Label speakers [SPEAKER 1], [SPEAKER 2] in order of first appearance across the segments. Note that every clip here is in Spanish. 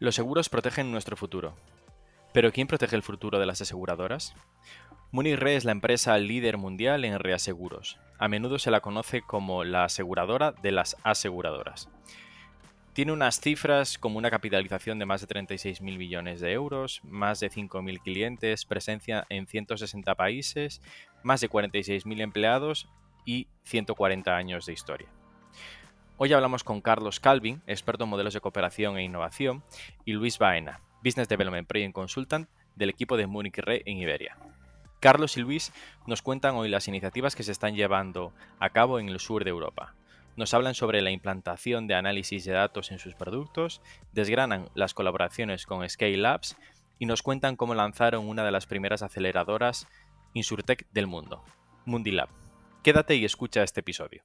[SPEAKER 1] Los seguros protegen nuestro futuro. Pero ¿quién protege el futuro de las aseguradoras? Munich Re es la empresa líder mundial en reaseguros. A menudo se la conoce como la aseguradora de las aseguradoras. Tiene unas cifras como una capitalización de más de 36.000 millones de euros, más de 5.000 clientes, presencia en 160 países, más de 46.000 empleados y 140 años de historia. Hoy hablamos con Carlos Calvin, experto en modelos de cooperación e innovación, y Luis Baena, Business Development Project Consultant del equipo de Munich Re en Iberia. Carlos y Luis nos cuentan hoy las iniciativas que se están llevando a cabo en el sur de Europa. Nos hablan sobre la implantación de análisis de datos en sus productos, desgranan las colaboraciones con Scale Labs y nos cuentan cómo lanzaron una de las primeras aceleradoras Insurtech del mundo, Mundilab. Quédate y escucha este episodio.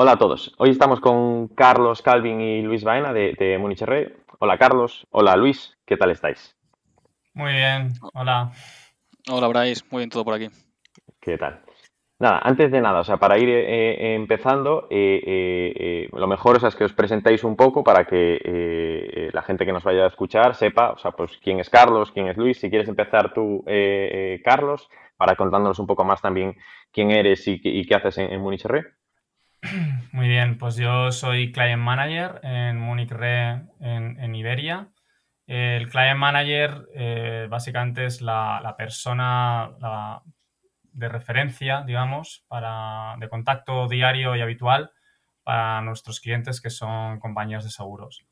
[SPEAKER 2] Hola a todos. Hoy estamos con Carlos Calvin y Luis Baena de, de Munich Re. Hola Carlos, hola Luis, ¿qué tal estáis?
[SPEAKER 3] Muy bien, hola.
[SPEAKER 4] Hola Bryce, muy bien todo por aquí.
[SPEAKER 2] ¿Qué tal? Nada, antes de nada, o sea, para ir eh, eh, empezando, eh, lo mejor es que os presentéis un poco para que la gente que nos vaya a escuchar sepa, o sea, pues quién es Carlos, quién es Luis. Si quieres empezar tú, Carlos, para contándonos un poco más también quién eres y, qué haces en, en Munich Re.
[SPEAKER 3] Muy bien, pues yo soy Client Manager en Munich Re en, Iberia. El Client Manager eh, básicamente es la, persona de referencia, digamos, para, de contacto diario y habitual para nuestros clientes que son compañías de seguros.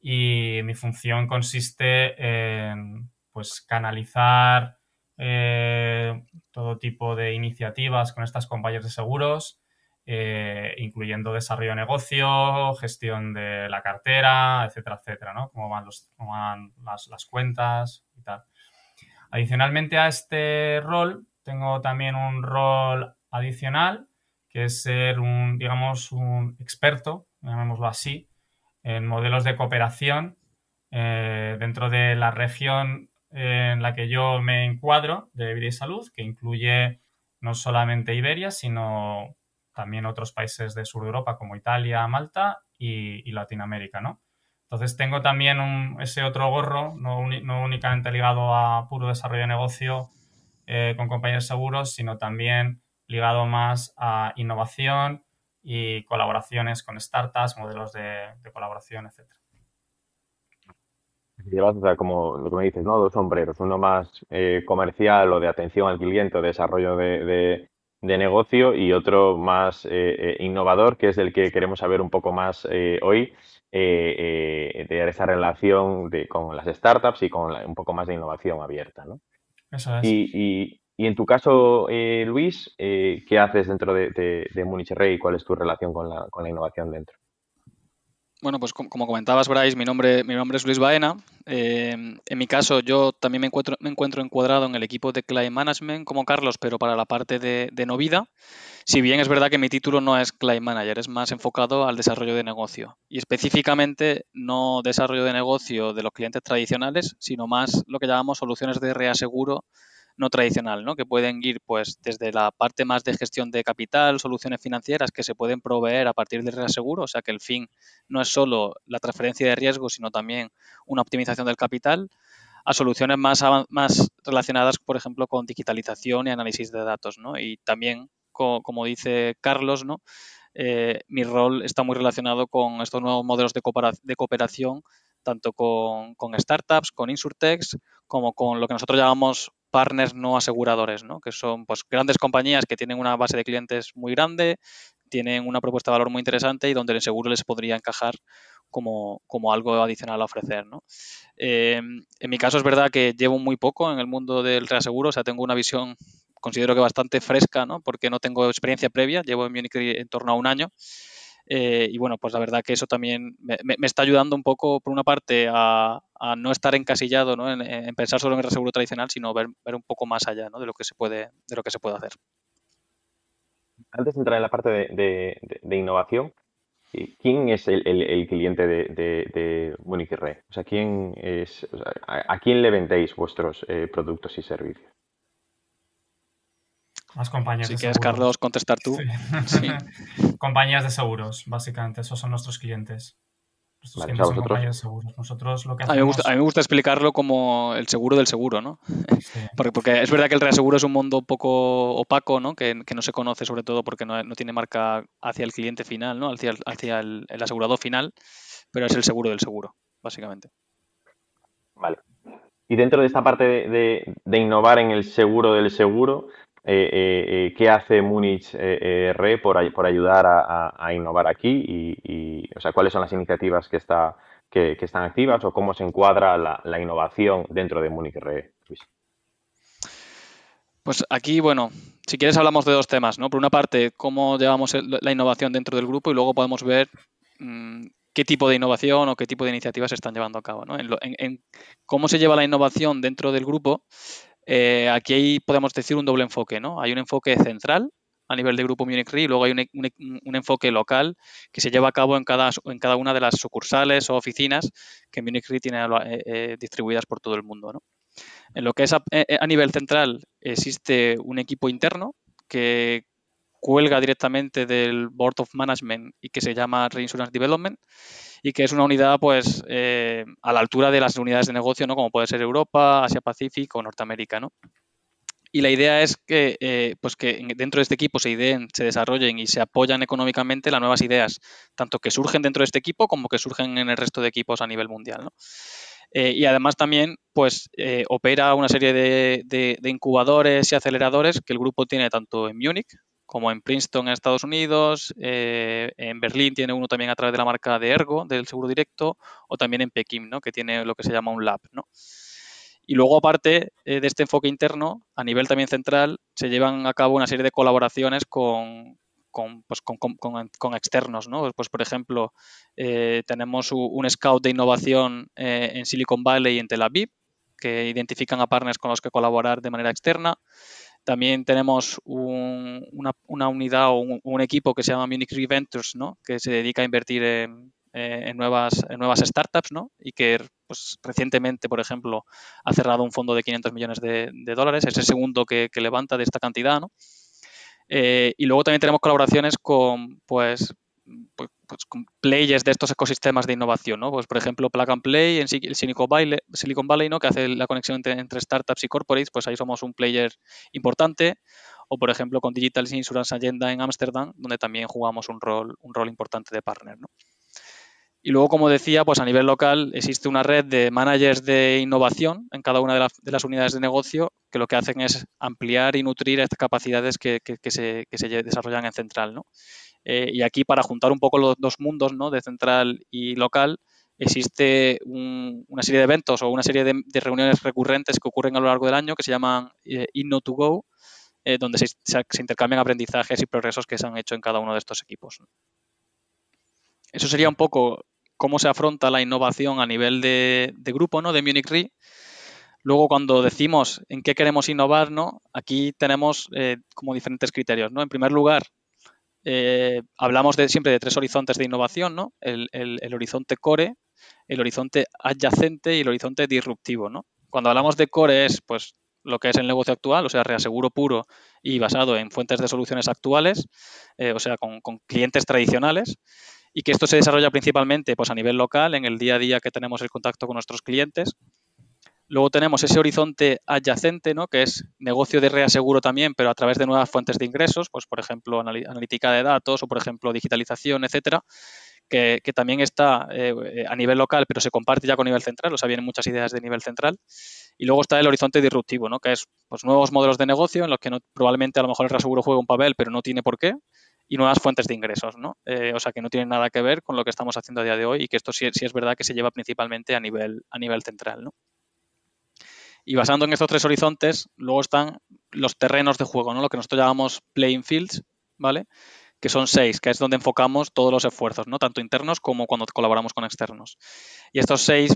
[SPEAKER 3] Y mi función consiste en pues, canalizar eh, todo tipo de iniciativas con estas compañías de seguros, eh, incluyendo desarrollo de negocio, gestión de la cartera, etcétera, etcétera, ¿no? Cómo van, los, van las, cuentas y tal. Adicionalmente a este rol, tengo también un rol adicional, que es ser un, digamos, un experto, llamémoslo así, en modelos de cooperación eh, dentro de la región en la que yo me encuadro de vida y salud, que incluye no solamente Iberia, sino también otros países de sur de Europa como Italia, Malta y, Latinoamérica, ¿no? Entonces tengo también ese otro gorro, no, únicamente ligado a puro desarrollo de negocio eh, con compañías seguros, sino también ligado más a innovación y colaboraciones con startups, modelos de, colaboración, etc.
[SPEAKER 2] Llevas, o sea, como me dices, ¿no? Dos sombreros, uno más eh, comercial o de atención al cliente o desarrollo de, de negocio y otro más eh, eh, innovador, que es el que queremos saber un poco más eh, hoy, de esa relación de, con las startups y con un poco más de innovación abierta. ¿no?
[SPEAKER 3] Eso es.
[SPEAKER 2] Y, y, en tu caso, Luis, ¿qué haces dentro de, de, de Munich Re y cuál es tu relación con la, con la innovación dentro?
[SPEAKER 4] Bueno, pues como comentabas, Bryce, mi nombre, es Luis Baena. Eh, en mi caso, yo también me encuentro, me encuentro encuadrado en el equipo de Client Management como Carlos, pero para la parte de, de Novida. Si bien es verdad que mi título no es Client Manager, es más enfocado al desarrollo de negocio. Y específicamente no desarrollo de negocio de los clientes tradicionales, sino más lo que llamamos soluciones de reaseguro no tradicional, ¿no? que pueden ir pues desde la parte más de gestión de capital, soluciones financieras que se pueden proveer a partir del reaseguro, o sea que el fin no es solo la transferencia de riesgo, sino también una optimización del capital, a soluciones más, más relacionadas, por ejemplo, con digitalización y análisis de datos. ¿no? Y también, como dice Carlos, ¿no? Eh, mi rol está muy relacionado con estos nuevos modelos de, cooperación, tanto con, con startups, con insurtechs, como con lo que nosotros llamamos partners no aseguradores, ¿no? que son pues, grandes compañías que tienen una base de clientes muy grande, tienen una propuesta de valor muy interesante y donde el seguro les podría encajar como, como algo adicional a ofrecer. ¿no? Eh, en mi caso es verdad que llevo muy poco en el mundo del reaseguro, o sea, tengo una visión considero que bastante fresca, ¿no? porque no tengo experiencia previa, llevo en Munich en torno a un año. Eh, y bueno, pues la verdad que eso también me, está ayudando un poco, por una parte, a, no estar encasillado ¿no? En, pensar solo en el reaseguro tradicional, sino ver, un poco más allá ¿no? de, lo que se puede, de lo que se puede hacer.
[SPEAKER 2] Antes de entrar en la parte de, innovación, ¿quién es el, cliente de, de, Munich Re? O sea, ¿quién es, a, quién le vendéis vuestros eh, productos y servicios?
[SPEAKER 3] Las compañías
[SPEAKER 4] si quieres, Carlos, contestar tú.
[SPEAKER 3] compañías de seguros, básicamente, esos son nuestros clientes. Nuestros clientes son compañías de seguros. Nosotros lo que hacemos...
[SPEAKER 4] a, mí me gusta, explicarlo como el seguro del seguro, ¿no? porque, porque, es verdad que el reaseguro es un mundo un poco opaco, ¿no? Que, no se conoce sobre todo porque no, tiene marca hacia el cliente final, ¿no? Hacia, hacia el, asegurado final, pero es el seguro del seguro, básicamente.
[SPEAKER 2] Vale. Y dentro de esta parte de innovar en el seguro del seguro, qué hace Múnich Re por, ayudar a, innovar aquí y, o sea, cuáles son las iniciativas que, está, que, están activas o cómo se encuadra la, innovación dentro de Múnich Re,
[SPEAKER 4] Pues aquí, bueno, si quieres hablamos de dos temas, ¿no? Por una parte, cómo llevamos la innovación dentro del grupo y luego podemos ver mm, qué tipo de innovación o qué tipo de iniciativas se están llevando a cabo, ¿no? en cómo se lleva la innovación dentro del grupo, eh, aquí podemos decir un doble enfoque, ¿no? Hay un enfoque central a nivel de Grupo Munich Re y luego hay un, enfoque local que se lleva a cabo en cada, en cada una de las sucursales o oficinas que Munich Re tiene eh, eh, distribuidas por todo el mundo, ¿no? En lo que es a nivel central existe un equipo interno que cuelga directamente del Board of Management y que se llama Reinsurance Development y que es una unidad pues eh, a la altura de las unidades de negocio, ¿no? Como puede ser Europa, Asia Pacífico o Norteamérica, ¿no? Y la idea es que, eh, pues que dentro de este equipo se ideen, se desarrollen y se apoyan económicamente las nuevas ideas, tanto que surgen dentro de este equipo como que surgen en el resto de equipos a nivel mundial. ¿no? Eh, y además también pues, opera una serie de, de, incubadores y aceleradores que el grupo tiene tanto en Múnich, como en Princeton en Estados Unidos, eh, en Berlín tiene uno también a través de la marca de Ergo, del seguro directo, o también en Pekín, ¿no? que tiene lo que se llama un lab. ¿no? Y luego, aparte eh, de este enfoque interno, a nivel también central, se llevan a cabo una serie de colaboraciones con, con, pues, externos. ¿no? Pues, por ejemplo, eh, tenemos un scout de innovación en Silicon Valley y en Tel Aviv, que identifican a partners con los que colaborar de manera externa. También tenemos una, unidad o un, equipo que se llama Munich Reventures, ¿no? que se dedica a invertir en, eh, nuevas, nuevas startups ¿no? y que pues, recientemente, por ejemplo, ha cerrado un fondo de 500 millones de, dólares. Es el segundo que, levanta de esta cantidad. ¿no? Eh, y luego también tenemos colaboraciones con pues, pues, pues, players de estos ecosistemas de innovación, ¿no? Pues, por ejemplo, Plug and Play en Silicon Valley, Silicon Valley ¿no? que hace la conexión entre, startups y corporates, pues ahí somos un player importante. O, por ejemplo, con Digital Insurance Agenda en Ámsterdam, donde también jugamos un rol, un rol importante de partner, ¿no? Y luego, como decía, pues a nivel local existe una red de managers de innovación en cada una de, las unidades de negocio que lo que hacen es ampliar y nutrir estas capacidades que, que, se, que se, desarrollan en central. ¿no? Eh, y aquí, para juntar un poco los dos mundos, ¿no? de central y local, existe una serie de eventos o una serie de, reuniones recurrentes que ocurren a lo largo del año que se llaman eh, Inno2Go, eh, donde se, intercambian aprendizajes y progresos que se han hecho en cada uno de estos equipos. Eso sería un poco cómo se afronta la innovación a nivel de, grupo, ¿no? De Munich Re. Luego, cuando decimos en qué queremos innovar, ¿no? Aquí tenemos como diferentes criterios, ¿no? En primer lugar, eh, hablamos de, siempre de tres horizontes de innovación, ¿no? El, horizonte core, el horizonte adyacente y el horizonte disruptivo, ¿no? Cuando hablamos de core es, pues, lo que es el negocio actual, o sea, reaseguro puro y basado en fuentes de soluciones actuales, eh, o sea, con, clientes tradicionales, y que esto se desarrolla principalmente pues, a nivel local, en el día a día que tenemos el contacto con nuestros clientes, Luego tenemos ese horizonte adyacente, ¿no? que es negocio de reaseguro también, pero a través de nuevas fuentes de ingresos, pues por ejemplo analítica de datos o por ejemplo digitalización, etcétera, que, también está eh, a nivel local, pero se comparte ya con nivel central, o sea, vienen muchas ideas de nivel central. Y luego está el horizonte disruptivo, ¿no? que es pues, nuevos modelos de negocio en los que probablemente a lo mejor el reaseguro juega un papel, pero no tiene por qué, y nuevas fuentes de ingresos, ¿no? Eh, o sea, que no tienen nada que ver con lo que estamos haciendo a día de hoy y que esto sí, sí es verdad que se lleva principalmente a nivel, a nivel central, ¿no? Y basando en estos tres horizontes, luego están los terrenos de juego, ¿no? Lo que nosotros llamamos playing fields, ¿vale? que son seis, que es donde enfocamos todos los esfuerzos, ¿no? tanto internos como cuando colaboramos con externos. Y estos seis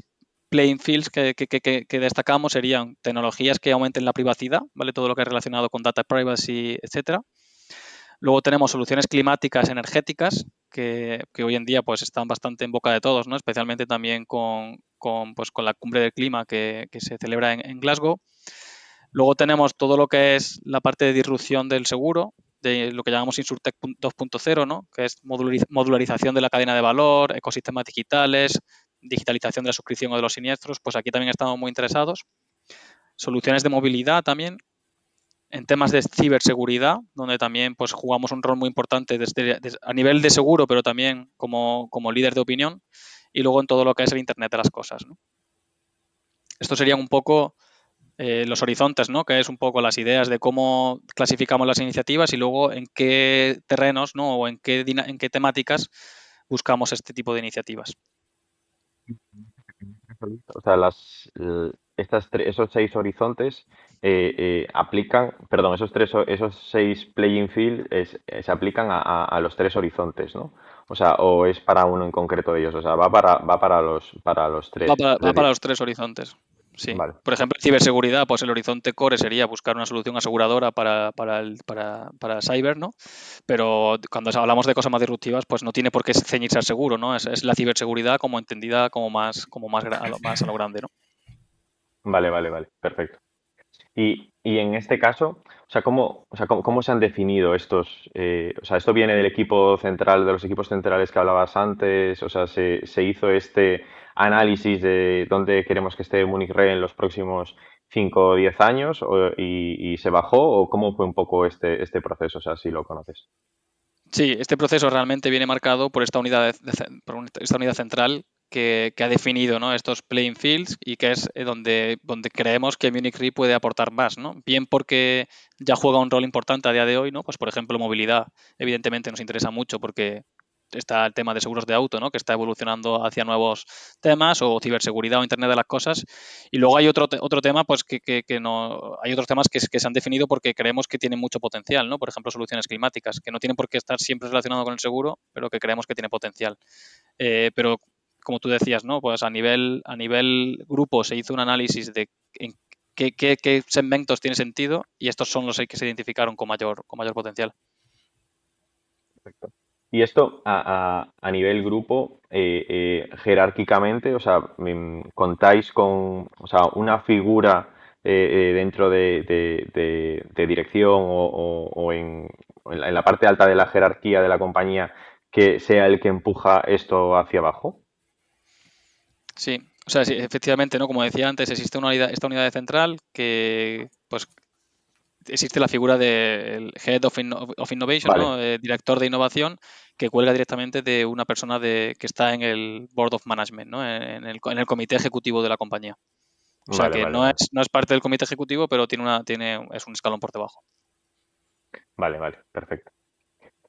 [SPEAKER 4] playing fields que, que, destacamos serían tecnologías que aumenten la privacidad, ¿vale? Todo lo que es relacionado con data privacy, etcétera. Luego tenemos soluciones climáticas energéticas, que, hoy en día pues están bastante en boca de todos, ¿no? Especialmente también con, con, pues, con la cumbre del clima que, se celebra en, Glasgow. Luego tenemos todo lo que es la parte de disrupción del seguro, de lo que llamamos Insurtech 2.0, ¿no? que es modularización de la cadena de valor, ecosistemas digitales, digitalización de la suscripción o de los siniestros, pues aquí también estamos muy interesados. Soluciones de movilidad también, en temas de ciberseguridad, donde también pues, jugamos un rol muy importante desde, a nivel de seguro, pero también como, líder de opinión, y luego en todo lo que es el Internet de las Cosas. ¿no? Esto serían un poco eh, los horizontes, ¿no? que es un poco las ideas de cómo clasificamos las iniciativas y luego en qué terrenos ¿no? o en qué, en qué temáticas buscamos este tipo de iniciativas.
[SPEAKER 2] O sea, las, estas esos seis horizontes eh, eh, aplican, perdón, esos tres, esos seis playing field eh, se aplican a, los tres horizontes, ¿no? O sea, o es para uno en concreto de ellos, o sea, va para, va para los, para los tres.
[SPEAKER 4] Va para, los tres horizontes. Sí. Por ejemplo, ciberseguridad, pues el horizonte core sería buscar una solución aseguradora para, para, el, para, para cyber, ¿no? Pero cuando hablamos de cosas más disruptivas, pues no tiene por qué ceñirse al seguro, ¿no? Es, la ciberseguridad como entendida como más, como más, más a lo grande, ¿no?
[SPEAKER 2] Vale, vale, vale, perfecto. Y, y en este caso, o sea, ¿cómo, o sea, cómo, se han definido estos? Eh, o sea, esto viene del equipo central, de los equipos centrales que hablabas antes, o sea, se, se hizo este análisis de dónde queremos que esté Munich Re en los próximos 5 o 10 años y, y, se bajó o cómo fue un poco este, este proceso, o sea, si lo conoces.
[SPEAKER 4] Sí, este proceso realmente viene marcado por esta unidad, por esta unidad central que, ha definido ¿no? estos playing fields y que es eh, donde, donde creemos que Munich Re puede aportar más, ¿no? Bien porque ya juega un rol importante a día de hoy, ¿no? Pues por ejemplo, movilidad, evidentemente nos interesa mucho porque está el tema de seguros de auto, ¿no? que está evolucionando hacia nuevos temas, o ciberseguridad o Internet de las cosas. Y luego hay otro, otro tema, pues que, que, no, hay otros temas que, que, se han definido porque creemos que tienen mucho potencial, ¿no? Por ejemplo, soluciones climáticas, que no tienen por qué estar siempre relacionadas con el seguro, pero que creemos que tiene potencial. Eh, pero como tú decías, ¿no? Pues a nivel, a nivel grupo se hizo un análisis de en qué, qué, segmentos tiene sentido y estos son los que se identificaron con mayor, con mayor potencial.
[SPEAKER 2] Perfecto. Y esto a, a, nivel grupo, eh, eh, jerárquicamente, o sea, contáis con o sea, una figura eh, dentro de, de, dirección o, o, en, en, la parte alta de la jerarquía de la compañía que sea el que empuja esto hacia abajo?
[SPEAKER 4] Sí, o sea, efectivamente, ¿no? Como decía antes, existe una unidad, esta unidad de central que, pues, existe la figura del Head of, Innovation, ¿no? Eh, director de innovación, que cuelga directamente de una persona de, que está en el Board of Management, ¿no? En, el, en el comité ejecutivo de la compañía. O sea que no, Es, no es parte del comité ejecutivo, pero tiene una, tiene, es un escalón por debajo.
[SPEAKER 2] Vale, vale, perfecto.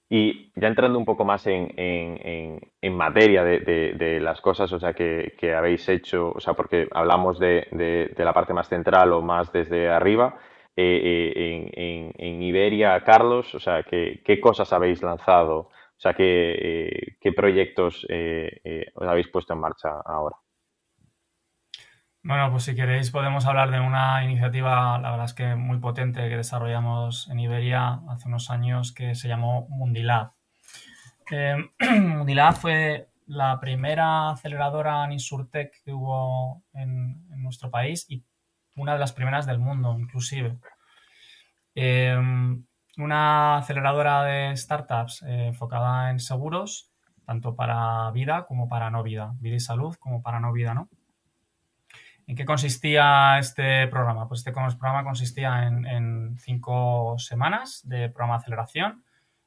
[SPEAKER 2] Y ya entrando un poco más en, materia de, las cosas, o sea, que, habéis hecho, o sea, porque hablamos de, la parte más central o más desde arriba, eh, eh, en, Iberia, Carlos, o sea, ¿qué, cosas habéis lanzado? O sea, ¿qué, eh, qué proyectos os habéis puesto en marcha ahora?
[SPEAKER 3] Bueno, pues si queréis podemos hablar de una iniciativa, la verdad es que muy potente que desarrollamos en Iberia hace unos años que se llamó Mundilab. Eh, Mundilab fue la primera aceleradora en Insurtech que hubo en, nuestro país y una de las primeras del mundo, inclusive. Eh, una aceleradora de startups eh, enfocada en seguros, tanto para vida como para no vida, vida y salud como para no vida, ¿no? ¿En qué consistía este programa? Pues este programa consistía en, cinco semanas de programa de aceleración,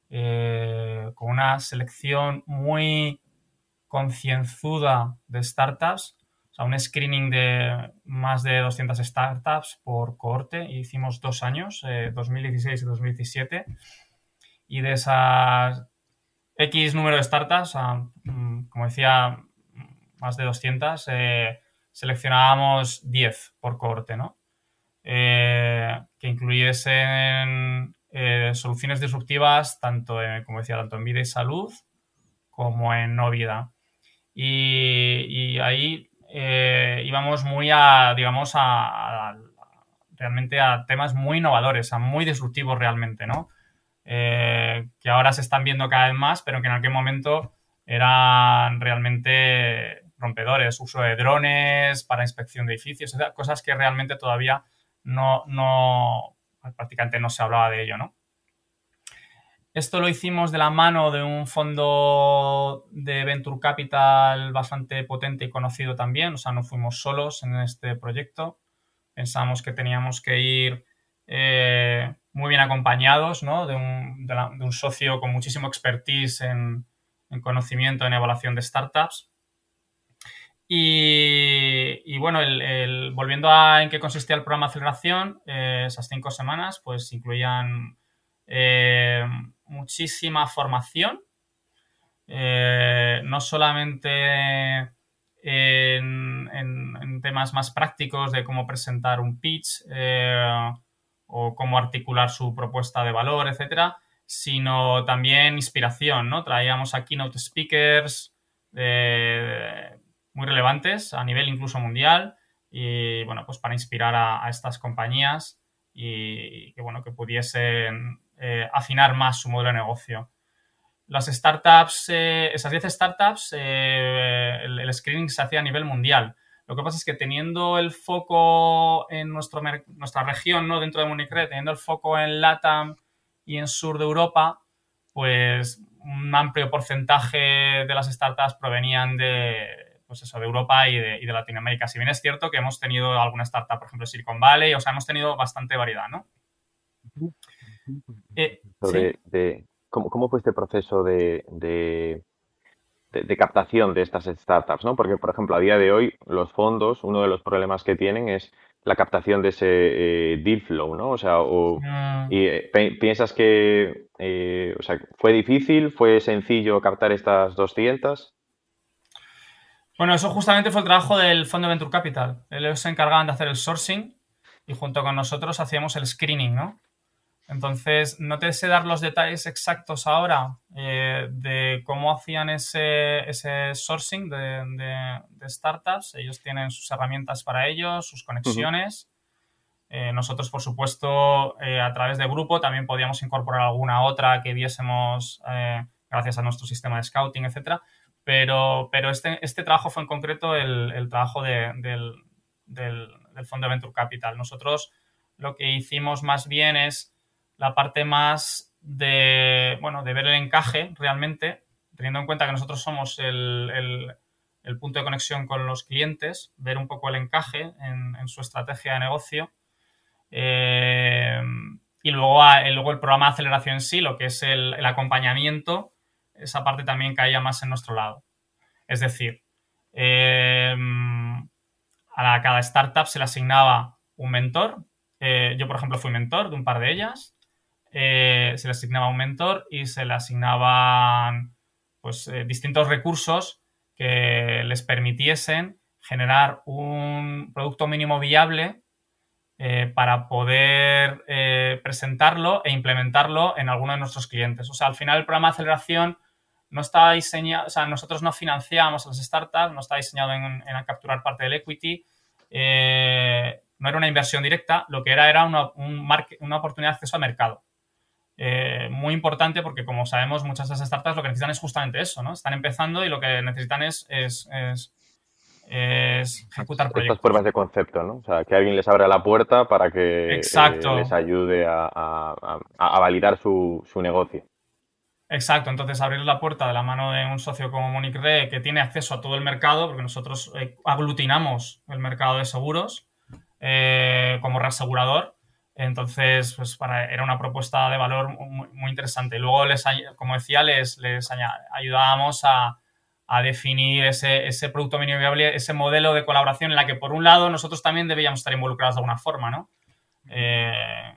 [SPEAKER 3] eh, con una selección muy concienzuda de startups, o sea, un screening de más de 200 startups por cohorte. hicimos dos años, 2016 eh, y 2017. Y de esas X número de startups, mm, como decía, más de 200, seleccionábamos 10 por cohorte, ¿no? Eh, que incluyesen eh, soluciones disruptivas, tanto como decía, tanto en vida y salud como en no vida. Y, ahí eh, íbamos muy a, digamos, a, realmente a temas muy innovadores, a muy disruptivos realmente, ¿no? Que ahora se están viendo cada vez más, pero que en aquel momento eran realmente rompedores, uso de drones para inspección de edificios, cosas que realmente todavía no, no, prácticamente no se hablaba de ello, ¿no? Esto lo hicimos de la mano de un fondo de Venture Capital bastante potente y conocido también, o sea, no fuimos solos en este proyecto. Pensamos que teníamos que ir eh, muy bien acompañados ¿no? de, un, socio con muchísimo expertise en, conocimiento en evaluación de startups. Y, bueno, volviendo a en qué consistía el programa de aceleración, eh, esas cinco semanas pues incluían eh, muchísima formación, no solamente en, temas más prácticos de cómo presentar un pitch eh, o cómo articular su propuesta de valor, etcétera, sino también inspiración, ¿no? Traíamos aquí keynote speakers muy relevantes a nivel incluso mundial y, bueno, pues para inspirar a, estas compañías y, que, bueno, que pudiesen eh, afinar más su modelo de negocio las startups, eh, esas 10 startups, eh, el, screening se hacía a nivel mundial. Lo que pasa es que teniendo el foco en nuestro, nuestra región, ¿no? dentro de Municre, teniendo el foco en LATAM y en sur de Europa, pues un amplio porcentaje de las startups provenían de, pues eso, de Europa y de, Latinoamérica. Si bien es cierto que hemos tenido alguna startup, por ejemplo, Silicon Valley, o sea, hemos tenido bastante variedad, ¿no?
[SPEAKER 2] Eh, de, ¿Cómo, fue este proceso de, captación de estas startups? ¿no? Porque, por ejemplo, a día de hoy los fondos, uno de los problemas que tienen es la captación de ese eh, deal flow, ¿no? O sea, mm. y, eh, ¿piensas que eh, o sea, fue difícil, fue sencillo captar estas 200?
[SPEAKER 3] Bueno, eso justamente fue el trabajo del Fondo Venture Capital. Ellos se encargaban de hacer el sourcing y junto con nosotros hacíamos el screening, ¿no? Entonces, no te sé dar los detalles exactos ahora eh, de cómo hacían ese, sourcing de, startups. Ellos tienen sus herramientas para ello, sus conexiones. Eh, nosotros, por supuesto, eh, a través de grupo también podíamos incorporar alguna otra que viésemos gracias a nuestro sistema de scouting, etc. Pero, pero este, este trabajo fue en concreto el, trabajo del, del Fondo de Venture Capital. Nosotros lo que hicimos más bien es la parte más de, bueno, de ver el encaje realmente, teniendo en cuenta que nosotros somos el, punto de conexión con los clientes, ver un poco el encaje en, su estrategia de negocio. Eh, y luego, luego el programa de aceleración en sí, lo que es el, acompañamiento, esa parte también caía más en nuestro lado. Es decir, eh, a cada startup se le asignaba un mentor. Eh, yo, por ejemplo, fui mentor de un par de ellas. Eh, se le asignaba un mentor y se le asignaban pues, eh, distintos recursos que les permitiesen generar un producto mínimo viable para poder presentarlo e implementarlo en alguno de nuestros clientes. O sea, al final el programa de aceleración no está diseñado, o sea, nosotros no financiamos a las startups, no está diseñado en, capturar parte del equity, no era una inversión directa, lo que era era una, una oportunidad de acceso al mercado. Eh, muy importante porque, como sabemos, muchas de esas startups lo que necesitan es justamente eso, ¿no? Están empezando y lo que necesitan es, es, ejecutar proyectos.
[SPEAKER 2] Estas pruebas de concepto, ¿no? O sea, que alguien les abra la puerta para que eh, les ayude a, validar su, negocio.
[SPEAKER 3] Exacto, entonces abrir la puerta de la mano de un socio como Monique Re que tiene acceso a todo el mercado, porque nosotros eh, aglutinamos el mercado de seguros como reasegurador, entonces, pues para, era una propuesta de valor muy, interesante. Luego, les, como decía, les, les ayudábamos a, definir ese, producto mínimo viable, ese modelo de colaboración en la que, por un lado, nosotros también debíamos estar involucrados de alguna forma, ¿no? Eh,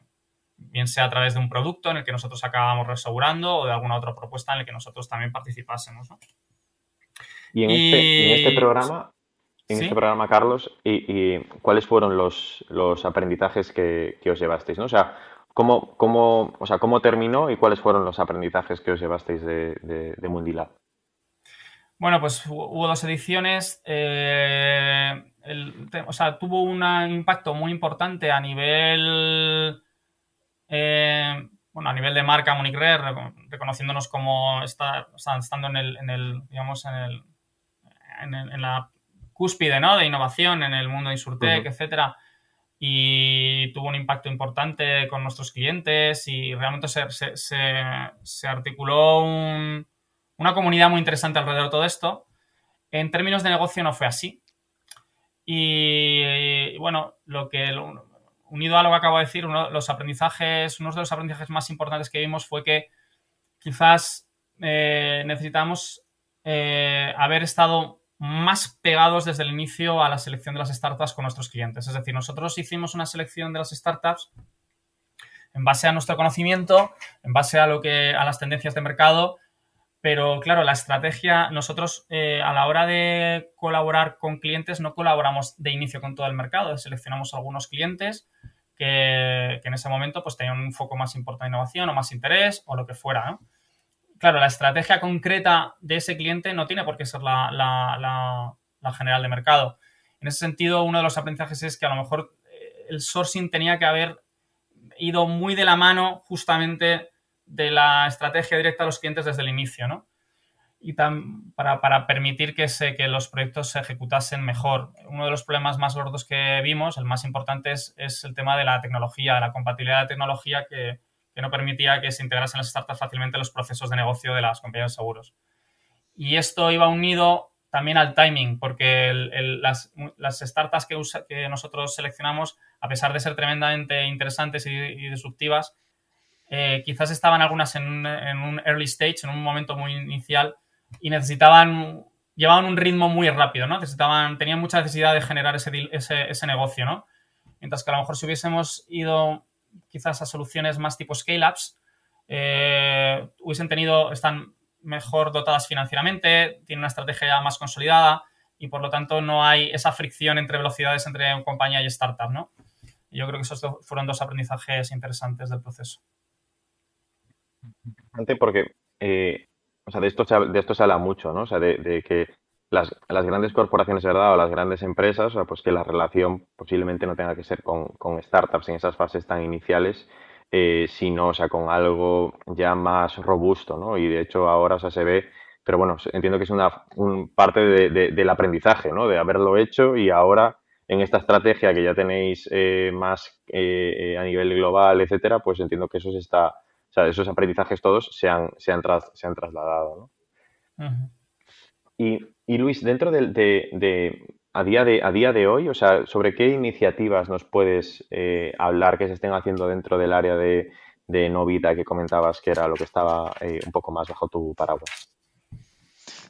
[SPEAKER 3] bien sea a través de un producto en el que nosotros acabamos asegurando o de alguna otra propuesta en la que nosotros también participásemos, ¿no?
[SPEAKER 2] Y en, Este, en este programa, en este programa, Carlos, y, cuáles fueron los, aprendizajes que, os llevasteis, ¿no? O sea, ¿cómo, cómo, o sea, ¿cómo terminó y cuáles fueron los aprendizajes que os llevasteis de, de, Mundilab?
[SPEAKER 3] Bueno, pues hubo dos ediciones. Eh, o sea, tuvo un impacto muy importante a nivel eh, bueno, a nivel de marca Munich Re, reconociéndonos como está, estando en el, en el digamos, en, el, en, la cúspide ¿no? de innovación en el mundo de Insurtech, etcétera, y tuvo un impacto importante con nuestros clientes y realmente se, se, articuló una comunidad muy interesante alrededor de todo esto. En términos de negocio no fue así. Y, bueno, lo que unido a lo que acabo de decir, uno de los aprendizajes, uno de los aprendizajes más importantes que vimos fue que quizás eh, necesitamos eh, haber estado más pegados desde el inicio a la selección de las startups con nuestros clientes. Es decir, nosotros hicimos una selección de las startups en base a nuestro conocimiento, en base a lo que a las tendencias de mercado, pero claro, la estrategia, nosotros eh, a la hora de colaborar con clientes no colaboramos de inicio con todo el mercado, seleccionamos algunos clientes que, en ese momento pues tenían un foco más importante de innovación o más interés o lo que fuera. Claro, la estrategia concreta de ese cliente no tiene por qué ser la, la, general de mercado. En ese sentido, uno de los aprendizajes es que a lo mejor eh, el sourcing tenía que haber ido muy de la mano justamente de la estrategia directa a los clientes desde el inicio, ¿no? y para, permitir que, se, que los proyectos se ejecutasen mejor. Uno de los problemas más gordos que vimos, el más importante, es, el tema de la tecnología, la compatibilidad de tecnología que, no permitía que se integrasen las startups fácilmente en los procesos de negocio de las compañías de seguros. Y esto iba unido también al timing, porque las, startups que, que, nosotros seleccionamos, a pesar de ser tremendamente interesantes y, disruptivas, eh, quizás estaban algunas en, un early stage, en un momento muy inicial, y necesitaban, llevaban un ritmo muy rápido, ¿no? Necesitaban, tenían mucha necesidad de generar ese, ese, negocio, ¿no? Mientras que a lo mejor si hubiésemos ido quizás a soluciones más tipo scale-ups, eh, hubiesen tenido, están mejor dotadas financieramente, tienen una estrategia más consolidada y por lo tanto no hay esa fricción entre velocidades entre compañía y startup, ¿no? yo creo que esos fueron dos aprendizajes interesantes del proceso.
[SPEAKER 2] Porque eh, o sea, de esto se, de esto se habla mucho, ¿no? O sea, de, que las, las, grandes corporaciones, ¿verdad? O las grandes empresas, o sea, pues que la relación posiblemente no tenga que ser con, startups en esas fases tan iniciales, eh, sino, o sea, con algo ya más robusto, ¿no? Y de hecho ahora, o sea, se ve, pero bueno, entiendo que es una un parte de, del aprendizaje, ¿no? De haberlo hecho y ahora en esta estrategia que ya tenéis eh, más eh, a nivel global, etcétera, pues entiendo que eso se está o sea, esos aprendizajes todos se han, se han, se han trasladado. ¿no? y, y, Luis, dentro de, de, a, día de, a día de hoy, o sea, ¿sobre qué iniciativas nos puedes eh, hablar que se estén haciendo dentro del área de, de Novita que comentabas que era lo que estaba eh, un poco más bajo tu paraguas?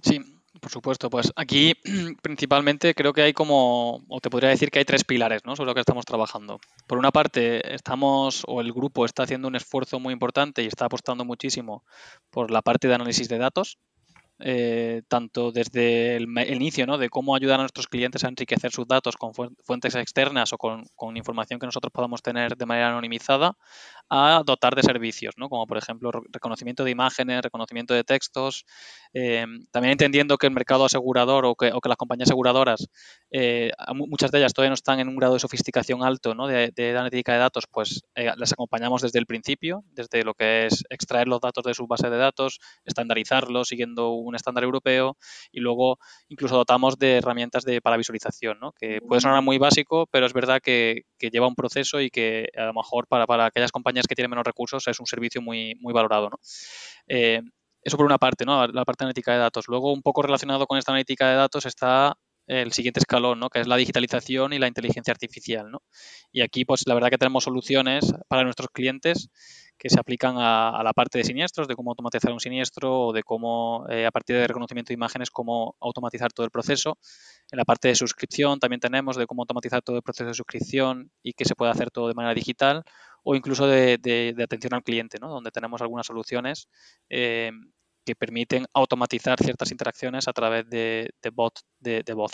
[SPEAKER 4] Sí, por supuesto, pues aquí principalmente creo que hay como, o te podría decir que hay tres pilares ¿no? sobre lo que estamos trabajando. Por una parte, estamos, o el grupo está haciendo un esfuerzo muy importante y está apostando muchísimo por la parte de análisis de datos, eh, tanto desde el, inicio ¿no? de cómo ayudar a nuestros clientes a enriquecer sus datos con fuentes externas o con, información que nosotros podamos tener de manera anonimizada, a dotar de servicios, ¿no? como por ejemplo reconocimiento de imágenes, reconocimiento de textos, eh, también entendiendo que el mercado asegurador o que, o que las compañías aseguradoras, eh, muchas de ellas todavía no están en un grado de sofisticación alto ¿no? de, de analítica de datos, pues eh, las acompañamos desde el principio, desde lo que es extraer los datos de su base de datos, estandarizarlos siguiendo un estándar europeo y luego incluso dotamos de herramientas de, para visualización, ¿no? que puede sonar muy básico, pero es verdad que, que lleva un proceso y que a lo mejor para, para aquellas compañías que tienen menos recursos es un servicio muy, muy valorado. ¿no? Eh, eso por una parte, ¿no? la parte analítica de datos. Luego, un poco relacionado con esta analítica de datos está el siguiente escalón, ¿no? que es la digitalización y la inteligencia artificial. ¿no? Y aquí, pues la verdad que tenemos soluciones para nuestros clientes que se aplican a, la parte de siniestros, de cómo automatizar un siniestro o de cómo, eh, a partir de reconocimiento de imágenes, cómo automatizar todo el proceso. En la parte de suscripción también tenemos de cómo automatizar todo el proceso de suscripción y que se puede hacer todo de manera digital o incluso de, atención al cliente, ¿no? donde tenemos algunas soluciones eh, que permiten automatizar ciertas interacciones a través de, bot de, voz.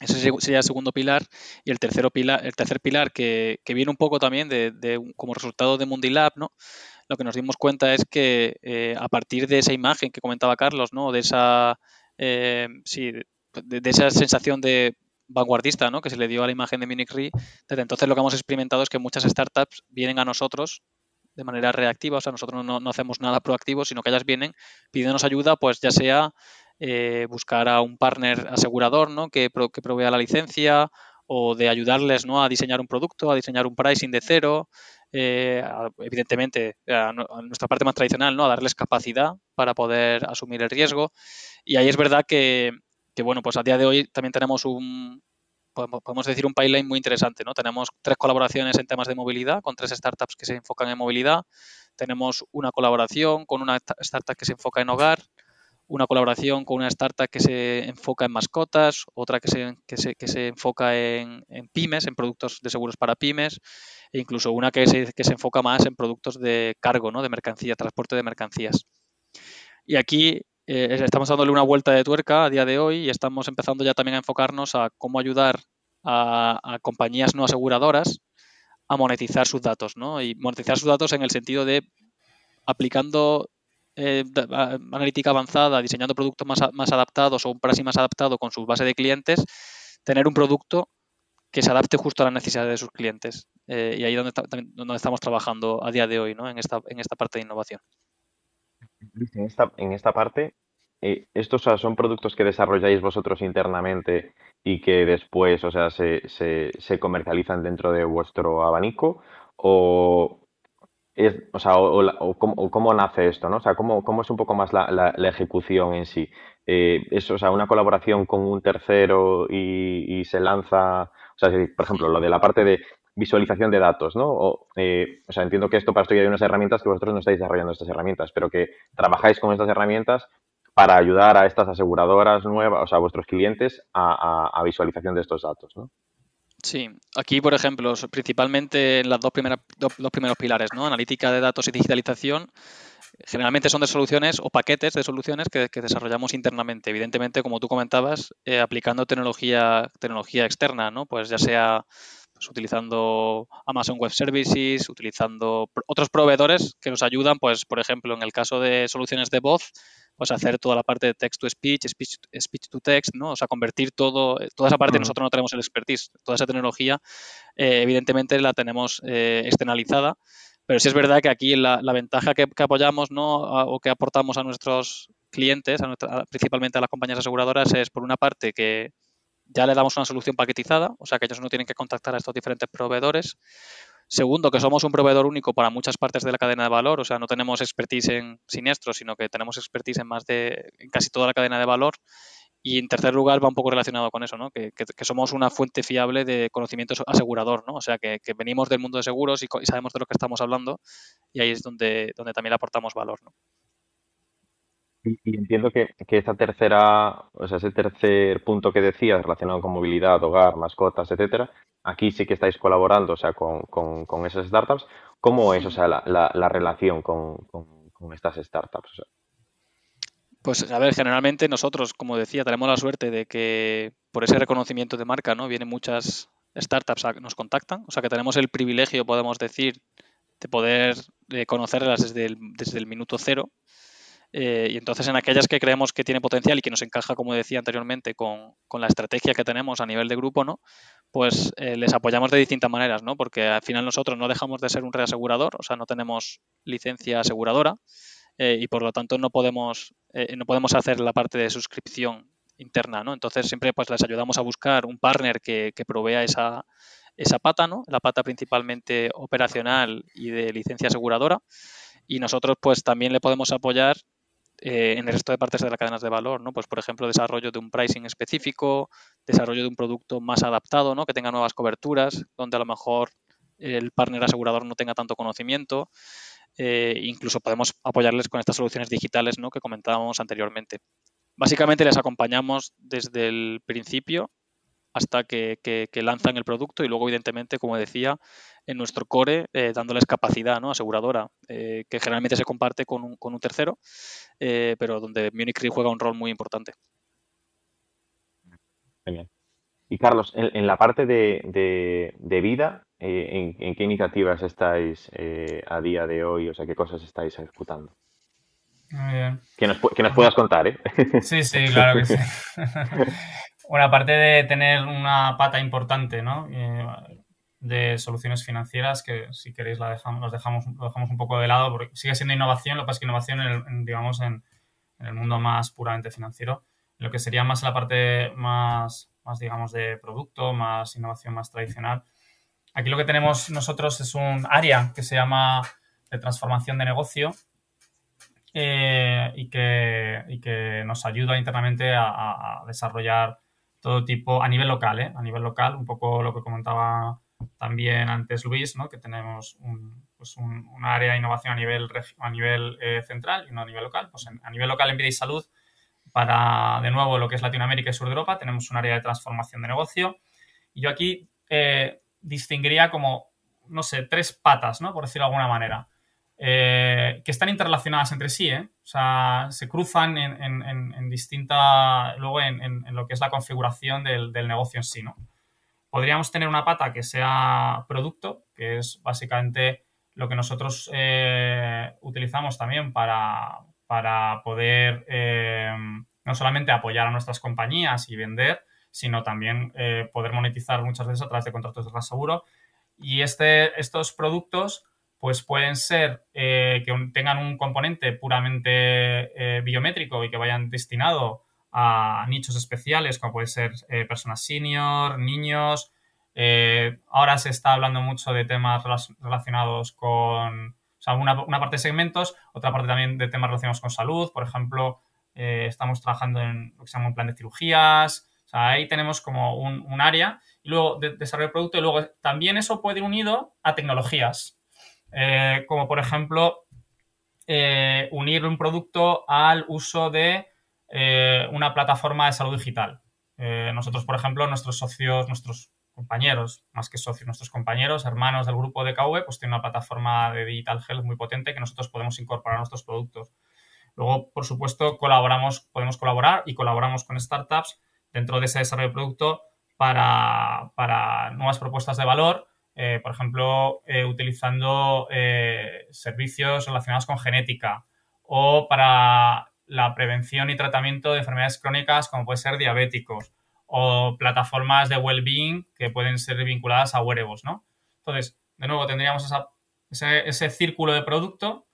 [SPEAKER 4] Ese sería el segundo pilar. Y el, tercero pilar, el tercer pilar, que, viene un poco también de, como resultado de Mundilab, ¿no? lo que nos dimos cuenta es que eh, a partir de esa imagen que comentaba Carlos, ¿no? de, esa, eh, sí, de, esa sensación de vanguardista ¿no? que se le dio a la imagen de Munich desde entonces lo que hemos experimentado es que muchas startups vienen a nosotros de manera reactiva, o sea, nosotros no, no hacemos nada proactivo, sino que ellas vienen pidiéndonos ayuda, pues ya sea eh, buscar a un partner asegurador ¿no? que, provea la licencia o de ayudarles ¿no? a diseñar un producto, a diseñar un pricing de cero, eh, evidentemente nuestra parte más tradicional, ¿no? a darles capacidad para poder asumir el riesgo. Y ahí es verdad que, que bueno, pues a día de hoy también tenemos un, podemos decir un pipeline muy interesante, ¿no? Tenemos tres colaboraciones en temas de movilidad con tres startups que se enfocan en movilidad. Tenemos una colaboración con una startup que se enfoca en hogar, una colaboración con una startup que se enfoca en mascotas, otra que se, que se, que se enfoca en, pymes, en productos de seguros para pymes, e incluso una que se, que se enfoca más en productos de cargo, ¿no? de mercancía, transporte de mercancías. Y aquí eh, estamos dándole una vuelta de tuerca a día de hoy y estamos empezando ya también a enfocarnos a cómo ayudar a, compañías no aseguradoras a monetizar sus datos, ¿no? Y monetizar sus datos en el sentido de aplicando eh, analítica avanzada, diseñando productos más, adaptados o un pricing más adaptado con su base de clientes, tener un producto que se adapte justo a las necesidades de sus clientes. Eh, y ahí es donde, donde, estamos trabajando a día de hoy, ¿no? En esta, en esta parte de innovación.
[SPEAKER 2] En esta, en esta parte, eh, ¿estos son productos que desarrolláis vosotros internamente y que después, o sea, se, se, se comercializan dentro de vuestro abanico? ¿O, es, o sea, cómo, nace esto, ¿no? O sea, ¿cómo, es un poco más la, ejecución en sí? Eh, ¿Es, o sea, una colaboración con un tercero y, se lanza, o sea, por ejemplo, lo de la parte de visualización de datos, ¿no? Eh, o, sea, entiendo que esto para esto ya hay unas herramientas que vosotros no estáis desarrollando estas herramientas, pero que trabajáis con estas herramientas para ayudar a estas aseguradoras nuevas, o sea, a vuestros clientes a, visualización de estos datos, ¿no?
[SPEAKER 4] Sí, aquí, por ejemplo, principalmente las dos primeras, dos, los primeros pilares, ¿no? Analítica de datos y digitalización, generalmente son de soluciones o paquetes de soluciones que, desarrollamos internamente. Evidentemente, como tú comentabas, eh, aplicando tecnología, tecnología externa, ¿no? Pues ya sea pues, utilizando Amazon Web Services, utilizando otros proveedores que nos ayudan, pues, por ejemplo, en el caso de soluciones de voz, pues hacer toda la parte de text to speech, speech, to text, ¿no? O sea, convertir todo, toda esa parte nosotros no tenemos el expertise, toda esa tecnología, eh, evidentemente la tenemos eh, externalizada, pero sí es verdad que aquí la, ventaja que, apoyamos, ¿no? o que aportamos a nuestros clientes, principalmente a las compañías aseguradoras, es por una parte que ya le damos una solución paquetizada, o sea que ellos no tienen que contactar a estos diferentes proveedores. Segundo, que somos un proveedor único para muchas partes de la cadena de valor, o sea, no tenemos expertise en siniestros, sino que tenemos expertise en más de en casi toda la cadena de valor. Y en tercer lugar va un poco relacionado con eso, ¿no? Que, somos una fuente fiable de conocimiento asegurador, ¿no? O sea, que, venimos del mundo de seguros y, y, sabemos de lo que estamos hablando y ahí es donde, donde también aportamos valor, ¿no?
[SPEAKER 2] Y, entiendo que, que, esa tercera, o sea, ese tercer punto que decías relacionado con movilidad, hogar, mascotas, etcétera, aquí sí que estáis colaborando, o sea, con, con, esas startups. ¿Cómo es, o sea, la, la, relación con, con, estas startups?
[SPEAKER 4] Pues a ver, generalmente nosotros, como decía, tenemos la suerte de que por ese reconocimiento de marca, ¿no? Vienen muchas startups a, nos contactan, o sea que tenemos el privilegio, podemos decir, de poder conocerlas desde el, desde el minuto cero eh, y entonces en aquellas que creemos que tiene potencial y que nos encaja, como decía anteriormente, con, la estrategia que tenemos a nivel de grupo, ¿no? Pues eh, les apoyamos de distintas maneras, ¿no? Porque al final nosotros no dejamos de ser un reasegurador, o sea, no tenemos licencia aseguradora eh, y por lo tanto no podemos, no podemos hacer la parte de suscripción interna, ¿no? Entonces siempre pues les ayudamos a buscar un partner que, que provea esa, esa pata, ¿no? La pata principalmente operacional y de licencia aseguradora. Y nosotros pues también le podemos apoyar eh, en el resto de partes de las cadenas de valor, ¿no? Pues, por ejemplo, desarrollo de un pricing específico, desarrollo de un producto más adaptado, ¿no? Que tenga nuevas coberturas, donde a lo mejor el partner asegurador no tenga tanto conocimiento. Eh, incluso podemos apoyarles con estas soluciones digitales, ¿no? Que comentábamos anteriormente. Básicamente les acompañamos desde el principio hasta que, lanzan el producto y luego, evidentemente, como decía, en nuestro core, eh, dándoles capacidad ¿no? aseguradora, eh, que generalmente se comparte con un, con un tercero, eh, pero donde Munich Re juega un rol muy importante.
[SPEAKER 2] Genial. Y Carlos, en, la parte de, vida, eh, ¿en, qué iniciativas estáis eh, a día de hoy? O sea, ¿qué cosas estáis ejecutando?
[SPEAKER 3] Muy bien.
[SPEAKER 2] Que nos, que nos puedas contar, ¿eh?
[SPEAKER 3] Sí, sí, claro que sí. bueno, aparte de tener una pata importante, ¿no? de soluciones financieras que si queréis la dejamos, los dejamos, lo dejamos un poco de lado porque sigue siendo innovación, lo que pasa es que innovación en digamos en, el mundo más puramente financiero, lo que sería más la parte más, más digamos de producto, más innovación más tradicional. Aquí lo que tenemos nosotros es un área que se llama de transformación de negocio eh, y, que, y, que, nos ayuda internamente a, desarrollar todo tipo a nivel local, ¿eh? a nivel local, un poco lo que comentaba también antes Luis, ¿no? que tenemos un, pues un, área de innovación a nivel, a nivel eh, central y no a nivel local. Pues a nivel local en vida y salud, para de nuevo lo que es Latinoamérica y Sur de Europa, tenemos un área de transformación de negocio. Y yo aquí eh, distinguiría como, no sé, tres patas, ¿no? por decirlo de alguna manera. Eh, que están interrelacionadas entre sí, ¿eh? o sea, se cruzan en, en, en distinta, luego en, lo que es la configuración del, del negocio en sí. Podríamos tener una pata que sea producto, que es básicamente lo que nosotros eh, utilizamos también para, poder eh, no solamente apoyar a nuestras compañías y vender, sino también poder monetizar muchas veces a través de contratos de seguro. Y este, estos productos pues pueden ser que tengan un componente puramente biométrico y que vayan destinado a nichos especiales, como puede ser eh, personas senior, niños. Eh, ahora se está hablando mucho de temas relacionados con, o sea, una, parte de segmentos, otra parte también de temas relacionados con salud. Por ejemplo, eh, estamos trabajando en lo que se llama un plan de cirugías. O sea, ahí tenemos como un, área y luego de, desarrollo de producto y luego también eso puede ir unido a tecnologías, como por ejemplo unir un producto al uso de eh, una plataforma de salud digital. Eh, nosotros, por ejemplo, nuestros socios, nuestros compañeros, más que socios, nuestros compañeros, hermanos del grupo de KV, pues tienen una plataforma de Digital Health muy potente que nosotros podemos incorporar a nuestros productos. Luego, por supuesto, colaboramos, podemos colaborar y colaboramos con startups dentro de ese desarrollo de producto para, nuevas propuestas de valor, eh, por ejemplo, utilizando servicios relacionados con genética o para la prevención y tratamiento de enfermedades crónicas como puede ser diabéticos o plataformas de well-being que pueden ser vinculadas a wearables, ¿no? Entonces, de nuevo, tendríamos ese, círculo de producto.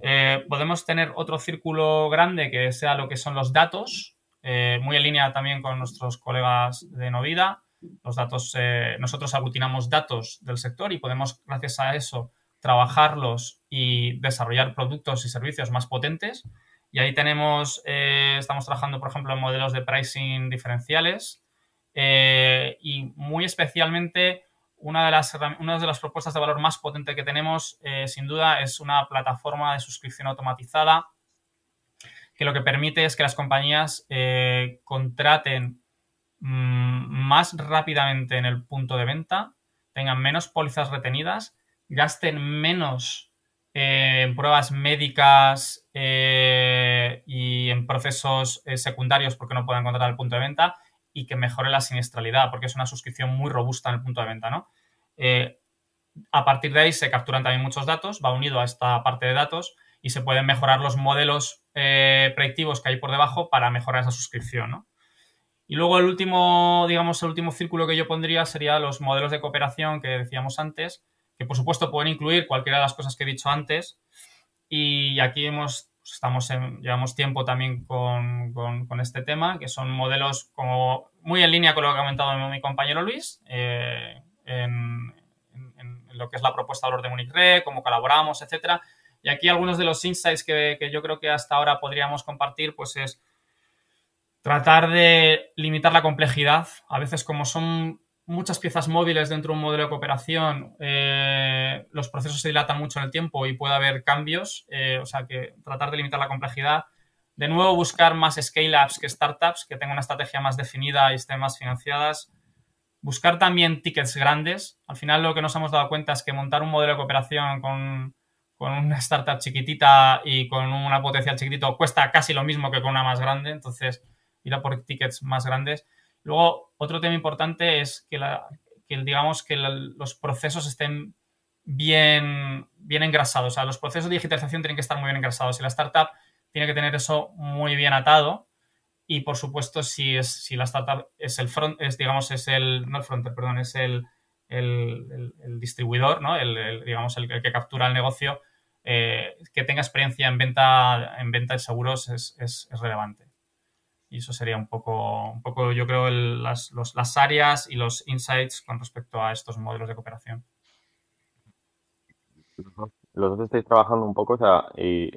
[SPEAKER 3] Eh, podemos tener otro círculo grande que sea lo que son los datos, eh, muy en línea también con nuestros colegas de Novida. Los datos, eh, nosotros aglutinamos datos del sector y podemos, gracias a eso, trabajarlos y desarrollar productos y servicios más potentes. Y ahí tenemos, eh, estamos trabajando, por ejemplo, en modelos de pricing diferenciales eh, y muy especialmente una de, las, una de las propuestas de valor más potente que tenemos, sin duda, es una plataforma de suscripción automatizada que lo que permite es que las compañías contraten más rápidamente en el punto de venta, tengan menos pólizas retenidas, gasten menos en pruebas médicas eh, y en procesos eh, secundarios porque no pueden encontrar el punto de venta y que mejore la siniestralidad porque es una suscripción muy robusta en el punto de venta, ¿no? Eh, a partir de ahí se capturan también muchos datos, va unido a esta parte de datos y se pueden mejorar los modelos predictivos que hay por debajo para mejorar esa suscripción, ¿no? Y luego el último, digamos, el último círculo que yo pondría sería los modelos de cooperación que decíamos antes, que por supuesto pueden incluir cualquiera de las cosas que he dicho antes. Y aquí hemos, pues, estamos llevamos tiempo también con, con, este tema, que son modelos como muy en línea con lo que ha comentado mi compañero Luis, eh, en, lo que es la propuesta de valor de Munich Re, cómo colaboramos, etcétera. Y aquí algunos de los insights que, que, yo creo que hasta ahora podríamos compartir, pues es tratar de limitar la complejidad. A veces como son muchas piezas móviles dentro de un modelo de cooperación, eh, los procesos se dilatan mucho en el tiempo y puede haber cambios, eh, o sea que tratar de limitar la complejidad. De nuevo, buscar más scale-ups que startups, que tengan una estrategia más definida y estén más financiadas. Buscar también tickets grandes. Al final lo que nos hemos dado cuenta es que montar un modelo de cooperación con, con una startup chiquitita y con una potencial chiquitito cuesta casi lo mismo que con una más grande. Entonces, ir a por tickets más grandes Luego, otro tema importante es que, la, digamos que los procesos estén bien, bien engrasados. O sea, los procesos de digitalización tienen que estar muy bien engrasados y la startup tiene que tener eso muy bien atado. Y por supuesto, si, es, si la startup es el front, es, digamos, es el, no el fronter, perdón, es el, el, distribuidor, ¿no? El, digamos, el, que captura el negocio, eh, que tenga experiencia en venta, en venta de seguros es, es relevante. Y eso sería un poco, un poco yo creo, las, las áreas y los insights con respecto a estos modelos de cooperación.
[SPEAKER 2] Los dos estáis trabajando un poco, o sea, y,